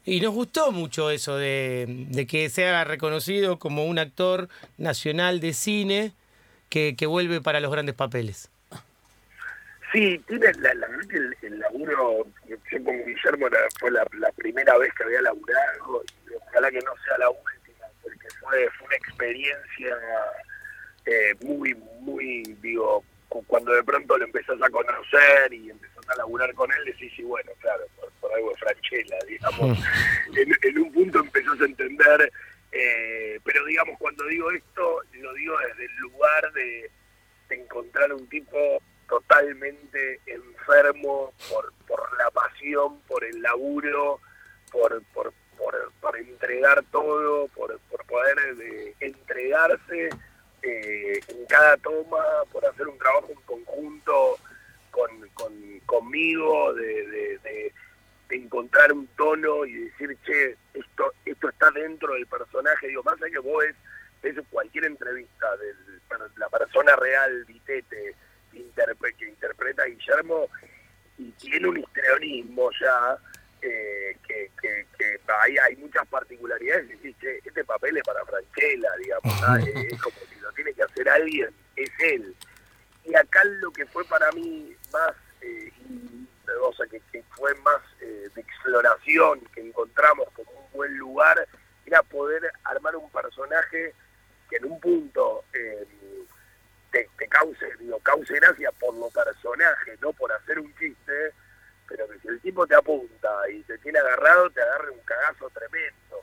Speaker 2: Y nos gustó mucho eso de, que sea reconocido como un actor nacional de cine que vuelve para los grandes papeles.
Speaker 5: Sí, tiene la, la verdad que el, el laburo, yo con Guillermo era- fue la, la primera vez que había laburado, y ojalá que no sea la última, porque fue, fue una experiencia eh, muy, muy, digo, cu- cuando de pronto lo empezás a conocer y empezás a laburar con él, decís, sí, bueno, claro, por, por algo de Franchella, digamos. [laughs] en, en un punto empezás a entender, eh, pero digamos, cuando digo esto, lo digo desde el lugar de, de encontrar un tipo totalmente enfermo por, por la pasión, por el laburo, por, por, por, entregar todo, por, por poder eh, entregarse eh, en cada toma, por hacer un trabajo en conjunto con, con- conmigo, de, de- de- de encontrar un tono y decir, che, esto, esto está dentro del personaje. Digo, más allá que vos ves, ves cualquier entrevista de la persona real, Vitete, interpre- que interpreta Guillermo, y tiene un histrionismo ya, eh, que, que, que hay, hay muchas particularidades. Decís, che, este papel es para Franchella, digamos, [laughs] es como si lo tiene que hacer alguien, es él. Y acá lo que fue para mí más, eh, o sea, que, que fue más eh, de exploración, que encontramos como un buen lugar, era poder armar un personaje que en un punto eh, te, cause, cause gracia por lo personaje, no por hacer un chiste, pero que si el tipo te apunta y te tiene agarrado, te agarre un cagazo tremendo.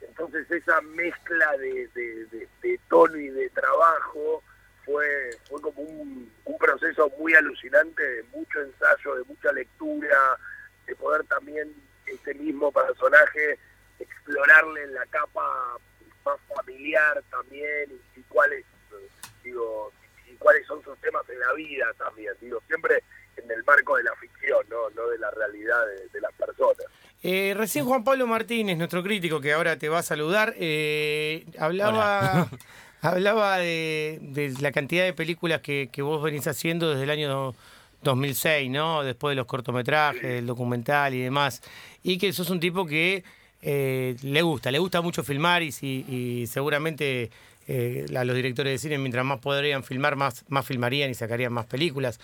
Speaker 5: Entonces esa mezcla de tono y de trabajo fue, fue como un, un proceso muy alucinante de mucho ensayo, de mucha lectura, de poder también ese mismo personaje explorarle en la capa más familiar también y, y cuáles eh, digo y cuáles son sus temas en la vida también digo siempre en el marco de la ficción no no de la realidad de, de las personas
Speaker 2: Eh, recién Juan Pablo Martínez, nuestro crítico, que ahora te va a saludar, eh, hablaba, [laughs] hablaba de, de la cantidad de películas que, que vos venís haciendo desde el año 2006, ¿no? Después de los cortometrajes, el documental y demás. Y que sos un tipo que eh, le gusta, le gusta mucho filmar y, si- y seguramente eh, a los directores de cine, mientras más podrían filmar, más, más filmarían y sacarían más películas.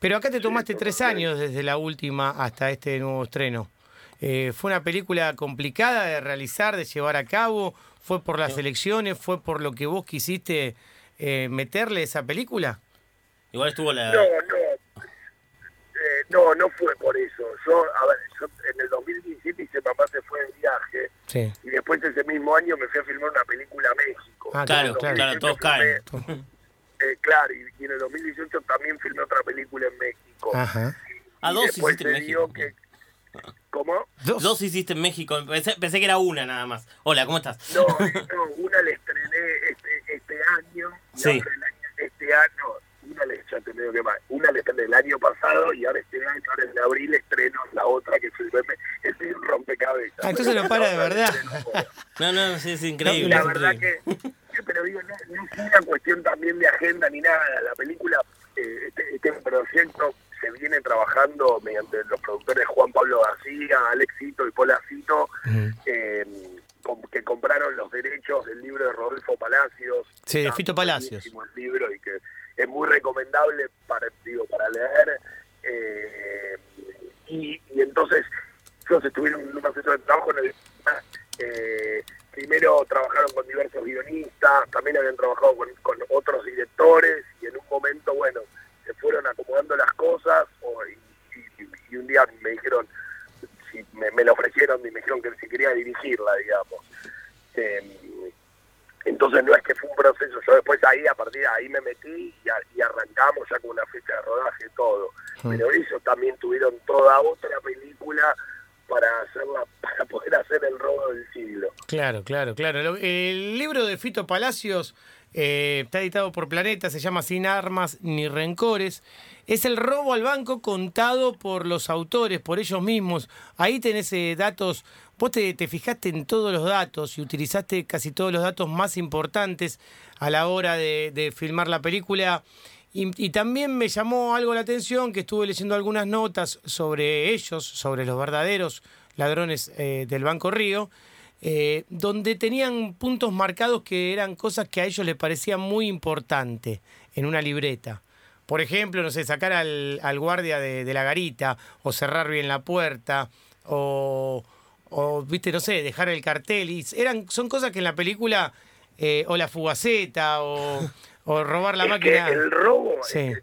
Speaker 2: Pero acá te tomaste tres años desde la última hasta este nuevo estreno. Eh, ¿Fue una película complicada de realizar, de llevar a cabo? ¿Fue por las elecciones? ¿Fue por lo que vos quisiste eh, meterle a esa película?
Speaker 3: Igual estuvo la.
Speaker 5: no no Eh, no no fue por eso yo a ver yo en el 2017 hice papá se fue de viaje
Speaker 2: Sí.
Speaker 5: y después ese mismo año me fui a filmar una película a México
Speaker 2: Ah,
Speaker 3: Claro,
Speaker 2: claro,
Speaker 3: claro, todos caen.
Speaker 5: Eh, claro, y, y en el 2018 también filmé otra película en México.
Speaker 2: Ajá.
Speaker 3: A
Speaker 5: Y
Speaker 3: dos
Speaker 5: después se dio
Speaker 3: México.
Speaker 5: que- ¿Cómo?
Speaker 2: Dos.
Speaker 3: Dos hiciste en México. Pensé, pensé que era una nada más. Hola, ¿cómo estás?
Speaker 5: No, no, una la estrené este, este año, y
Speaker 3: Sí.
Speaker 5: otra el año- este año, una le, ya te digo que más, una la estrené el año pasado y ahora este año, ahora en abril estreno la otra que filmé, así un rompecabezas.
Speaker 2: Ah, entonces lo para de verdad.
Speaker 3: No, no, sí, es increíble.
Speaker 5: la
Speaker 3: es
Speaker 5: verdad
Speaker 3: increíble.
Speaker 5: que, sí, pero digo, no, no es una cuestión también de agenda ni nada. La película, eh, este, este proyecto se viene trabajando mediante los productores Juan Pablo García, Alexito y Polacito, eh, com- que compraron los derechos del libro de Rodolfo Palacios.
Speaker 2: Sí, de Fito Palacios.
Speaker 5: el libro y que es muy recomendable para, digo, para leer. eh, y, y entonces ellos estuvieron en un proceso de trabajo en el eh, primero trabajaron con diversos guionistas, también habían trabajado con, con otros directores y en un momento, bueno, se fueron acomodando las cosas o- y, y- y un día me dijeron, si me, me lo ofrecieron y me dijeron que si quería dirigirla, digamos. Eh, entonces no es que fue un proceso, yo después ahí, a partir de ahí me metí y, a- y arrancamos ya con una fecha de rodaje y todo. Pero ellos también tuvieron toda otra película para hacerla, [laughs] para poder hacer el robo del siglo.
Speaker 2: Claro, claro, claro. El libro de Fito Palacios eh, está editado por Planeta, se llama Sin armas ni rencores. Es el robo al banco contado por los autores, por ellos mismos. Ahí tenés eh, datos, vos te, te fijaste en todos los datos y utilizaste casi todos los datos más importantes a la hora de, filmar la película. Y, y también me llamó algo la atención que estuve leyendo algunas notas sobre ellos, sobre los verdaderos ladrones eh, del Banco Río, eh, donde tenían puntos marcados que eran cosas que a ellos les parecían muy importantes en una libreta. Por ejemplo, no sé, sacar al, al guardia de, de la garita, o cerrar bien la puerta, o, o, viste, no sé, dejar el cartel. Y eran, son cosas que en la película, eh, o la fugaceta, o, o robar la
Speaker 5: es
Speaker 2: máquina.
Speaker 5: que el robo,
Speaker 2: Sí.
Speaker 5: el, el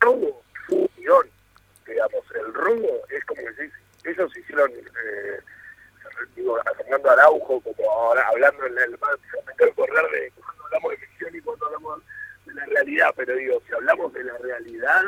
Speaker 5: robo fue un guion, digamos, el robo es como que ellos hicieron, eh, digo, a Fernando Araujo, como ahora hablando en el más, me tengo que acordar de cuando hablamos de ficción y cuando hablamos de la realidad, pero digo, si hablamos de la realidad,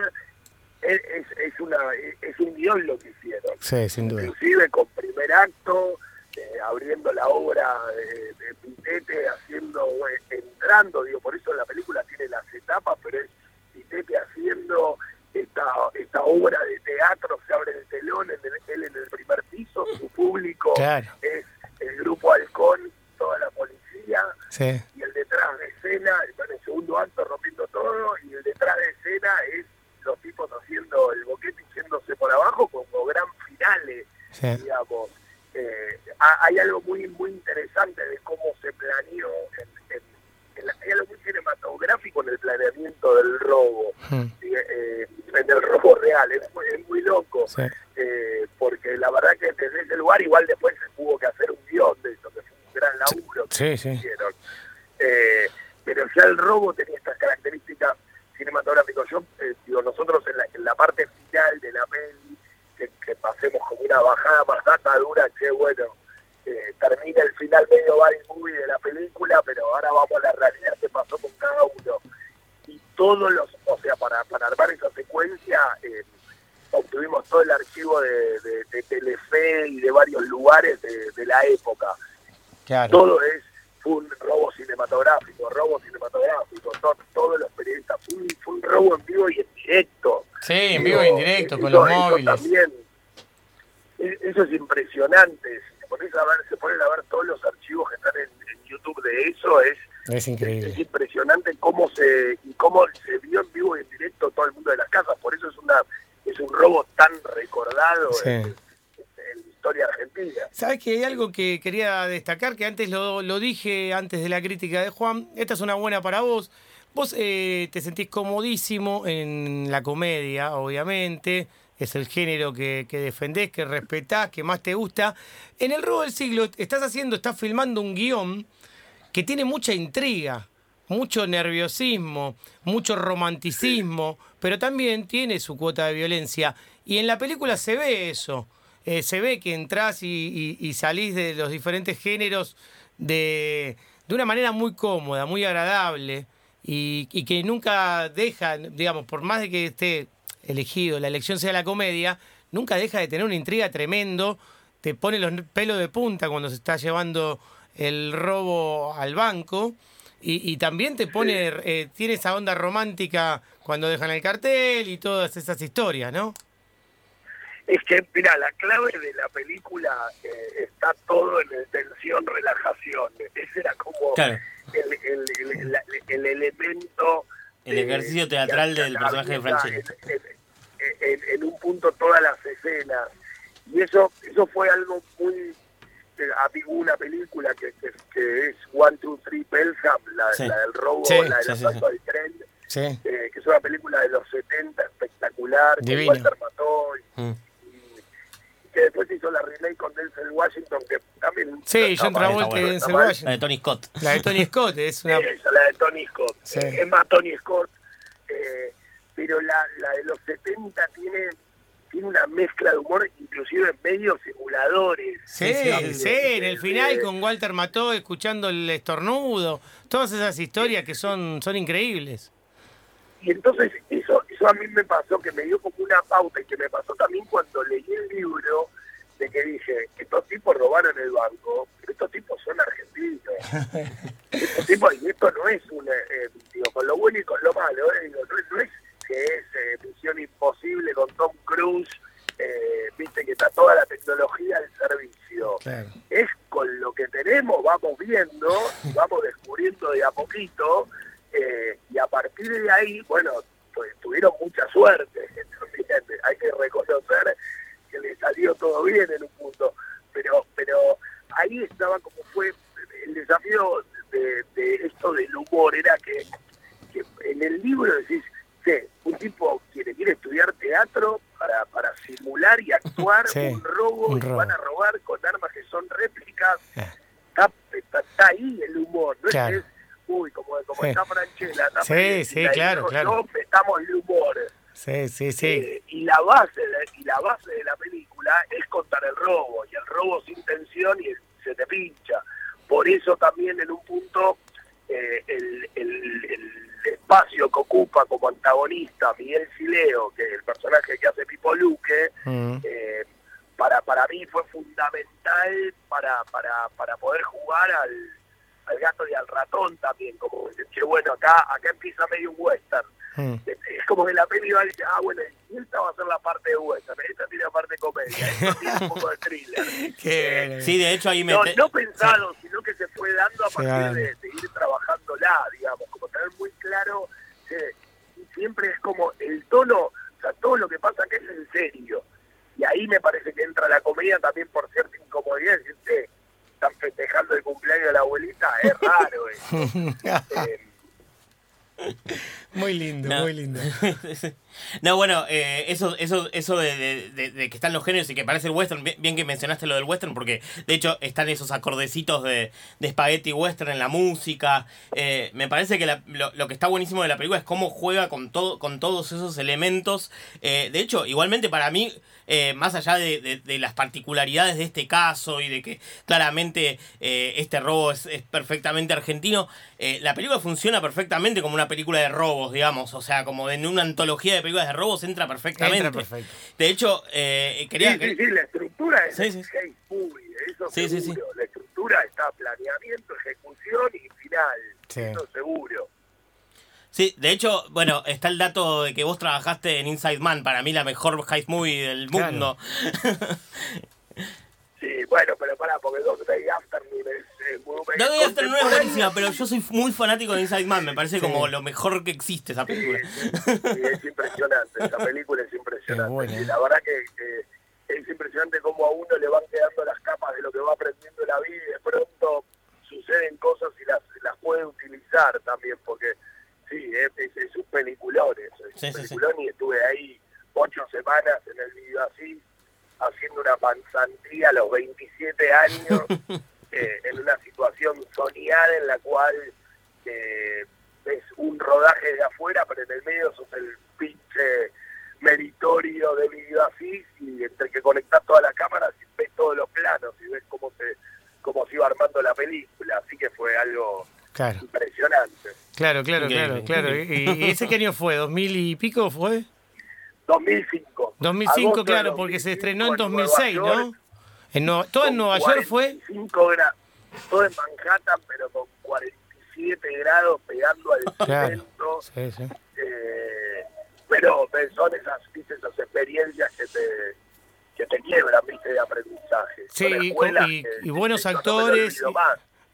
Speaker 5: es, es, es una, es un guion lo que hicieron.
Speaker 2: Sí, sin duda.
Speaker 5: inclusive con primer acto, eh, abriendo la obra de, de Pitete, haciendo, eh, entrando, digo, por eso la película tiene las etapas, pero es Pitete haciendo esta, esta obra de teatro, se abre el telón, en el- él en el primer piso, su público
Speaker 2: Claro.
Speaker 5: es el grupo Halcón, toda la policía,
Speaker 2: Sí.
Speaker 5: y el detrás de escena, en el segundo acto rompiendo todo, y el detrás de escena es los tipos haciendo el boquete y yéndose por abajo como gran finales,
Speaker 2: Sí.
Speaker 5: digamos. Eh, ha- hay algo muy muy interesante de cómo se planeó, en, hay algo muy cinematográfico en el planeamiento del robo,
Speaker 2: Hmm.
Speaker 5: eh, en el robo real, es muy, es muy loco,
Speaker 2: Sí.
Speaker 5: eh, porque la verdad que desde ese lugar igual después se tuvo que hacer un guion de eso, que fue un gran laburo que
Speaker 2: Sí, sí.
Speaker 5: hicieron. Eh, pero ya el robo tenía estas características cinematográficas. Yo, eh, digo, nosotros en la, en la parte final de la peli, que, que pasemos como una bajada más data dura, que bueno, termina el final medio body movie de la película, pero ahora vamos a la realidad que pasó con cada uno. Y todos los, o sea, para, para armar esa secuencia, eh, obtuvimos todo el archivo de, de, de Telefe y de varios lugares de, de la época
Speaker 2: Claro.
Speaker 5: todo es fue un robo cinematográfico, robo cinematográfico, to- todos los periodistas, fue un, fue un robo en vivo y en directo.
Speaker 2: Sí, en vivo e
Speaker 5: Digo,
Speaker 2: indirecto, con los móviles.
Speaker 5: También, e- eso es impresionante. Si te pones a ver, se ponen a ver todos los archivos que están en, en YouTube de eso, es,
Speaker 2: Es increíble
Speaker 5: cómo se y cómo se vio en vivo y en directo todo el mundo de las casas. Por eso es una es un robo tan recordado
Speaker 2: Sí.
Speaker 5: en, historia argentina.
Speaker 2: ¿Sabes que hay algo que quería destacar? Que antes lo, lo dije, antes de la crítica de Juan. Esta es una buena para vos. Vos eh, te sentís comodísimo en la comedia, obviamente. Es el género que, que defendés, que respetás, que más te gusta. En el robo del siglo estás haciendo, estás filmando un guion que tiene mucha intriga, mucho nerviosismo, mucho romanticismo, pero también tiene su cuota de violencia. Y en la película se ve eso. Eh, se ve que entrás y, y- y salís de los diferentes géneros de, de una manera muy cómoda, muy agradable y, y que nunca deja, digamos, por más de que esté elegido, la elección sea la comedia, nunca deja de tener una intriga tremendo, te pone los pelos de punta cuando se está llevando el robo al banco y, y también te pone, eh, tiene esa onda romántica cuando dejan el cartel y todas esas historias, ¿no?
Speaker 5: Es que, mira, la clave de la película eh, está todo en el tensión, relajación. Ese era como
Speaker 3: Claro.
Speaker 5: el, el, el, la- el elemento...
Speaker 3: El ejercicio teatral
Speaker 5: que
Speaker 3: del personaje de Franchella.
Speaker 5: En, en- en un punto todas las escenas. Y eso eso fue algo muy... eh, A una película que, que, que es One, Two, Three, Pelham, la,
Speaker 3: Sí.
Speaker 5: la del robo,
Speaker 2: Sí,
Speaker 5: la del
Speaker 3: sí,
Speaker 5: asalto al tren,
Speaker 2: Sí.
Speaker 5: eh, que es una película de los 70 espectacular,
Speaker 2: Divino.
Speaker 5: Walter Matthau y,
Speaker 3: Mm.
Speaker 5: Que después hizo la remake con Denzel Washington, que también...
Speaker 2: Sí, John Travolta y Denzel
Speaker 5: mal.
Speaker 3: La
Speaker 2: Washington.
Speaker 3: de Tony Scott.
Speaker 2: La de Tony Scott es una.
Speaker 5: Esa, la de Tony Scott.
Speaker 2: Sí.
Speaker 5: Eh, Es más Tony Scott. eh, pero la, la de los 70 tiene tiene una mezcla de humor, inclusive medio simuladores.
Speaker 2: Sí,
Speaker 3: Sí,
Speaker 2: sí, en el final
Speaker 5: Eh,
Speaker 2: con Walter Mató escuchando el estornudo, todas esas historias que son, son increíbles.
Speaker 5: Y entonces eso, a mí me pasó, que me dio como una pauta y que me pasó también cuando leí el libro, de que dije, estos tipos robaron el banco, pero estos tipos son argentinos. [laughs] estos tipos, y esto no es una, eh, digo, con lo bueno y con lo malo, eh, digo, no, es- no es que es eh, Misión Imposible con Tom Cruise, eh, viste que está toda la tecnología al servicio
Speaker 2: Claro.
Speaker 5: es con lo que tenemos, vamos viendo, y [laughs] vamos descubriendo de a poquito, eh, y a partir de ahí, bueno, tuvieron mucha suerte, [laughs] también hay que reconocer que le salió todo bien en un punto, pero, pero ahí estaba como fue el desafío de, de esto del humor, era que, que en el libro decís, que un tipo quiere, quiere estudiar teatro para, para simular y actuar
Speaker 2: Sí,
Speaker 5: un robo
Speaker 2: un
Speaker 5: y van a robar con armas que son réplicas.
Speaker 2: Eh.
Speaker 5: Está, está, está ahí el humor, no
Speaker 2: Claro.
Speaker 5: es que es, uy, como, como
Speaker 2: Sí.
Speaker 5: está Franchella. está
Speaker 2: Sí,
Speaker 5: Franchella,
Speaker 2: sí,
Speaker 5: y
Speaker 2: claro, claro.
Speaker 5: No metamos el humor.
Speaker 2: Sí, sí, sí.
Speaker 5: Eh, y la base de, y la base de la película es contar el robo y el robo sin tensión y el- se te pincha por eso también en un punto eh, el, el- el espacio que ocupa como antagonista Miguel Sileo que es el personaje que hace Pipo Luque
Speaker 2: Mm.
Speaker 5: eh, para para mí fue fundamental para para para poder jugar al, al gato y al ratón también como che bueno acá acá empieza medio un western
Speaker 2: Mm.
Speaker 5: es como que la peli va a decir, ah, bueno, y esta va a ser la parte de western, esta tiene la parte de comedia, esta tiene un [laughs] poco de thriller. [laughs]
Speaker 2: Qué bueno.
Speaker 3: Sí, de hecho ahí me...
Speaker 5: No,
Speaker 3: te-
Speaker 5: no pensado, sino que se fue dando a partir de, de ir trabajándola, digamos, como tener muy claro que siempre es como el tono, o sea, todo lo que pasa acá es en serio. Y ahí me parece que entra la comedia también por cierta incomodidad, decir, "Che, están festejando el cumpleaños de la abuelita, es raro. [laughs] [laughs] Eh,
Speaker 2: muy lindo,
Speaker 3: No.
Speaker 2: muy lindo. [laughs]
Speaker 3: No, bueno, eh, eso, eso, eso de, de- de- que están los géneros y que parece el western, bien, que mencionaste lo del western, porque de hecho están esos acordecitos de, spaghetti western en la música. Eh, me parece que la- lo, lo que está buenísimo de la película es cómo juega con, todo, con todos esos elementos. Eh, de hecho, igualmente para mí, más allá de, las particularidades de este caso y de que claramente este robo es, es perfectamente argentino, la película funciona perfectamente como una película de robos, digamos, o sea, como en una antología de películas de robos entra perfectamente.
Speaker 2: Entra perfecto.
Speaker 3: De hecho, eh, quería...
Speaker 5: Sí, sí, sí, la estructura es
Speaker 3: Sí, sí.
Speaker 5: eso
Speaker 3: Sí, sí,
Speaker 5: seguro. La estructura está planeamiento, ejecución y final,
Speaker 2: Sí.
Speaker 5: eso seguro.
Speaker 3: Sí, de hecho, bueno, está el dato de que vos trabajaste en Inside Man, para mí la mejor heist movie del
Speaker 2: Claro.
Speaker 3: mundo. [laughs]
Speaker 5: Sí, bueno, pero pará, porque Dog Day Afternoon es,
Speaker 3: No Day Afternoon no es buenísima, pero yo soy muy fanático de Inside Man, me parece
Speaker 2: Sí.
Speaker 3: como lo mejor que existe esa película.
Speaker 5: sí, sí, es impresionante, esa película es impresionante.
Speaker 2: Buena.
Speaker 5: Y la verdad que, que es impresionante cómo a uno le van quedando las capas de lo que va aprendiendo en la vida y de pronto suceden cosas y las, las puede utilizar también, porque sí, es, es, un peliculón eso, es
Speaker 3: Sí,
Speaker 5: un
Speaker 3: sí, sí.
Speaker 5: peliculón y estuve ahí ocho semanas en el video así, haciendo una panzantía a los 27 años, [laughs] eh, en una situación soñada en la cual eh, es un rodaje de afuera, pero en el medio sos el pinche meritorio de video así, y entre que conectás todas las cámaras y ves todos los planos y ves cómo se cómo se iba armando la película, así que fue algo
Speaker 2: Claro,
Speaker 5: impresionante.
Speaker 2: claro, claro, claro, claro. ¿Y, y ese qué año fue? ¿2000 y pico fue?
Speaker 5: 2005.
Speaker 2: 2005,
Speaker 5: Agosto
Speaker 2: claro, porque se
Speaker 5: 2005
Speaker 2: estrenó en
Speaker 5: Nueva
Speaker 2: 2006,
Speaker 5: York,
Speaker 2: ¿no? En todo en Nueva York fue.
Speaker 5: 45 gra- todo en Manhattan, pero con 47 grados pegando al
Speaker 2: Claro.
Speaker 5: cemento.
Speaker 2: Sí, sí.
Speaker 5: eh, pero son esas, esas experiencias que te, que te quiebran, viste, de aprendizaje.
Speaker 2: Sí, y, y-
Speaker 5: que-
Speaker 2: y buenos
Speaker 5: no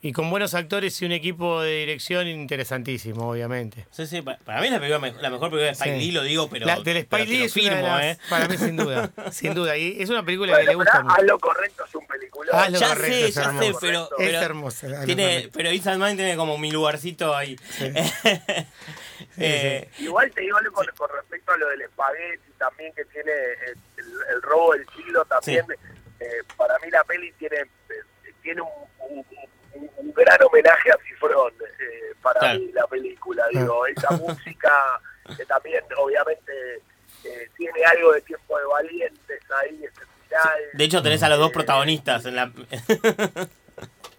Speaker 2: Y con buenos actores y un equipo de dirección interesantísimo, obviamente.
Speaker 3: Sí, sí, pa- para mí es la, película la mejor película de Spike
Speaker 2: Sí.
Speaker 3: Lee, lo digo, pero.
Speaker 2: la, del Spike Lee es una de
Speaker 3: firmo,
Speaker 2: las-
Speaker 3: ¿eh?
Speaker 2: para mí sin duda, [laughs] sin duda. Y es una película que le gusta mucho.
Speaker 5: haz lo correcto, es un película.
Speaker 2: Haz lo
Speaker 3: Ya
Speaker 2: correcto,
Speaker 3: sé,
Speaker 2: es
Speaker 3: ya sé, pero,
Speaker 2: Es
Speaker 3: Tiene,
Speaker 2: correcto.
Speaker 3: pero Inside Man tiene como mi lugarcito ahí. [laughs] Eh,
Speaker 5: Igual te digo algo con, con respecto a lo del espagueti también que tiene el, el- el robo del siglo también. eh, para mí la peli tiene eh, tiene un, homenaje a Cifrón eh, para
Speaker 3: Claro.
Speaker 5: mí la película. Digo, esa [laughs] música que también obviamente eh, tiene algo de tiempo de valientes ahí, ese final.
Speaker 3: de hecho, tenés a los dos protagonistas en la. [laughs]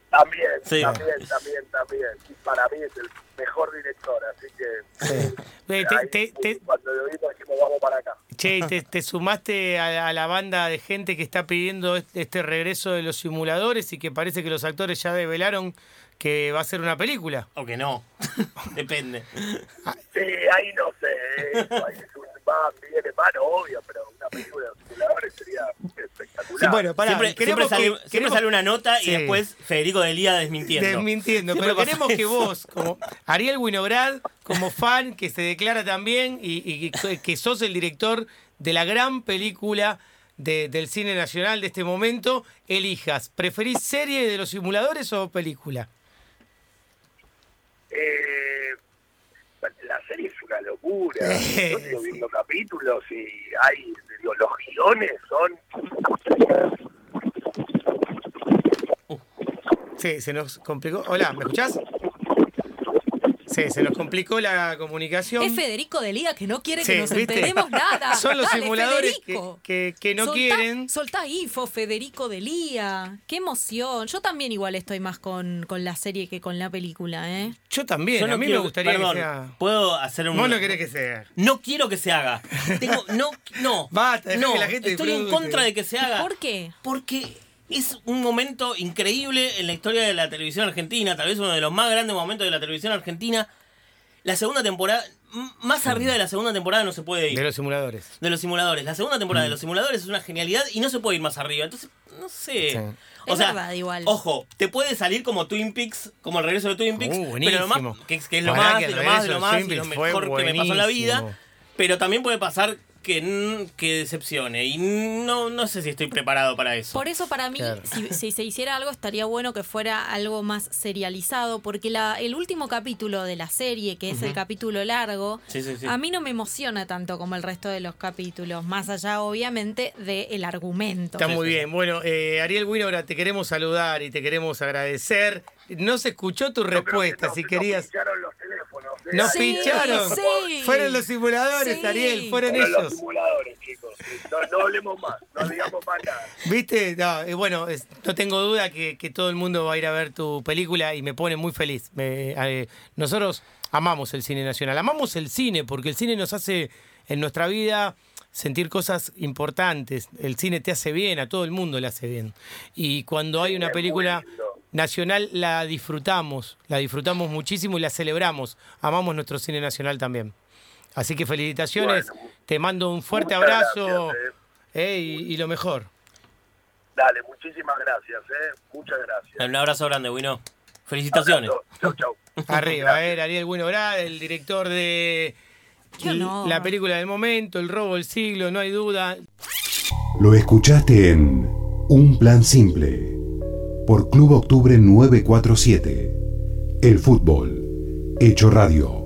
Speaker 5: También,
Speaker 3: Sí.
Speaker 5: también, también, también. Y para mí es el mejor director, así que...
Speaker 2: Sí. Eh, te-
Speaker 5: ahí,
Speaker 2: te- te-
Speaker 5: cuando lo vimos dijimos, vamos para acá.
Speaker 2: Che, te, te sumaste a, la- a la banda de gente que está pidiendo este, este regreso de los simuladores y que parece que los actores ya develaron que va a ser una película.
Speaker 3: o que no. [laughs] Depende.
Speaker 5: Sí, ahí no sé, ahí es un más, obvio, pero una película de simuladores sería espectacular.
Speaker 2: Sí, bueno, pará,
Speaker 3: siempre,
Speaker 2: queremos
Speaker 3: siempre sale,
Speaker 2: que-
Speaker 3: siempre
Speaker 2: queremos-
Speaker 3: sale una nota
Speaker 2: Sí.
Speaker 3: y después Federico Delía desmintiendo.
Speaker 2: Desmintiendo,
Speaker 3: Siempre
Speaker 2: pero queremos que vos, como Ariel Winograd, como fan que se declara también y, y que, que sos el director de la gran película de- del cine nacional de este momento, elijas, ¿preferís serie de los simuladores o película?
Speaker 5: Eh, la serie es una locura. Yo sigo viendo capítulos y hay, digo, los guiones son...
Speaker 2: Sí, se nos complicó. Hola, ¿me escuchás? Sí, se nos complicó la comunicación.
Speaker 4: Es Federico de Liga que no quiere
Speaker 2: Sí,
Speaker 4: que nos
Speaker 2: ¿viste?
Speaker 4: enteremos nada. [laughs]
Speaker 2: Son los
Speaker 4: Dale,
Speaker 2: simuladores que, que- que no
Speaker 4: Soltá-
Speaker 2: quieren.
Speaker 4: Soltá info, Federico de Lía. Qué emoción. Yo también igual estoy más con, con la serie que con la película, ¿eh?
Speaker 2: Yo también,
Speaker 3: Yo no
Speaker 2: a mí
Speaker 3: quiero-
Speaker 2: me gustaría
Speaker 3: perdón,
Speaker 2: que sea.
Speaker 3: ¿Puedo hacer un.?
Speaker 2: Vos no querés que sea.
Speaker 3: No quiero que se haga. Tengo, no, no. [laughs]
Speaker 2: Basta,
Speaker 3: no,
Speaker 2: que la gente
Speaker 3: estoy en contra de que se haga.
Speaker 4: ¿Por qué?
Speaker 3: Porque es un momento increíble en la historia de la televisión argentina, tal vez uno de los más grandes momentos de la televisión argentina. La segunda temporada, más arriba de la segunda temporada no se puede ir.
Speaker 2: De los simuladores.
Speaker 3: de los simuladores. La segunda temporada de
Speaker 2: Mm.
Speaker 3: los simuladores es una genialidad y no se puede ir más arriba. Entonces, no sé.
Speaker 2: Sí.
Speaker 3: O
Speaker 4: Es
Speaker 3: sea,
Speaker 4: verdad, igual.
Speaker 3: ojo, te puede salir como Twin Peaks, como el regreso de Twin Peaks,
Speaker 2: Uh,
Speaker 3: pero lo más, que, que es lo más,
Speaker 2: que
Speaker 3: de lo más, de lo más, y lo mejor que me pasó en la vida. Pero también puede pasar que, que decepcione. Y no, no sé si estoy preparado para eso.
Speaker 4: Por eso para mí,
Speaker 2: Claro.
Speaker 4: si, si se hiciera algo, estaría bueno que fuera algo más serializado, porque la, el último capítulo de la serie, que es el capítulo largo,
Speaker 3: Sí, sí, sí.
Speaker 4: a mí no me emociona tanto como el resto de los capítulos, más allá obviamente del argumento.
Speaker 2: Está muy bien. Bueno, eh, Ariel Winora, te queremos saludar y te queremos agradecer. No se escuchó tu
Speaker 5: que
Speaker 2: respuesta, si
Speaker 5: nos
Speaker 2: querías.
Speaker 5: pincharon los teléfonos. ¿eh?
Speaker 2: Nos
Speaker 4: Sí,
Speaker 2: pincharon.
Speaker 4: Sí.
Speaker 2: Fueron los simuladores,
Speaker 4: Sí.
Speaker 2: Ariel, fueron
Speaker 5: Fueron los simuladores, chicos. No, no hablemos más, no digamos más nada.
Speaker 2: ¿Viste? No, eh, bueno, es- no tengo duda que, que todo el mundo va a ir a ver tu película y me pone muy feliz. Me- eh, nosotros amamos el cine nacional, amamos el cine porque el cine nos hace en nuestra vida sentir cosas importantes. El cine te hace bien, a todo el mundo le hace bien. Y cuando hay una película nacional la disfrutamos, la disfrutamos muchísimo y la celebramos. Amamos nuestro cine nacional también. Así que felicitaciones,
Speaker 5: Bueno,
Speaker 2: te mando un fuerte abrazo
Speaker 5: gracias,
Speaker 2: eh, y, y lo mejor.
Speaker 5: Dale, muchísimas gracias, ¿eh? Muchas gracias.
Speaker 3: Un abrazo grande, Wino. Felicitaciones.
Speaker 5: Chau, chau. [laughs]
Speaker 2: Arriba, eh, Ariel Winograd, el director de la película del momento, El robo del siglo, no hay duda.
Speaker 1: Lo escuchaste en Un Plan Simple por Club Octubre 947. El fútbol, hecho radio.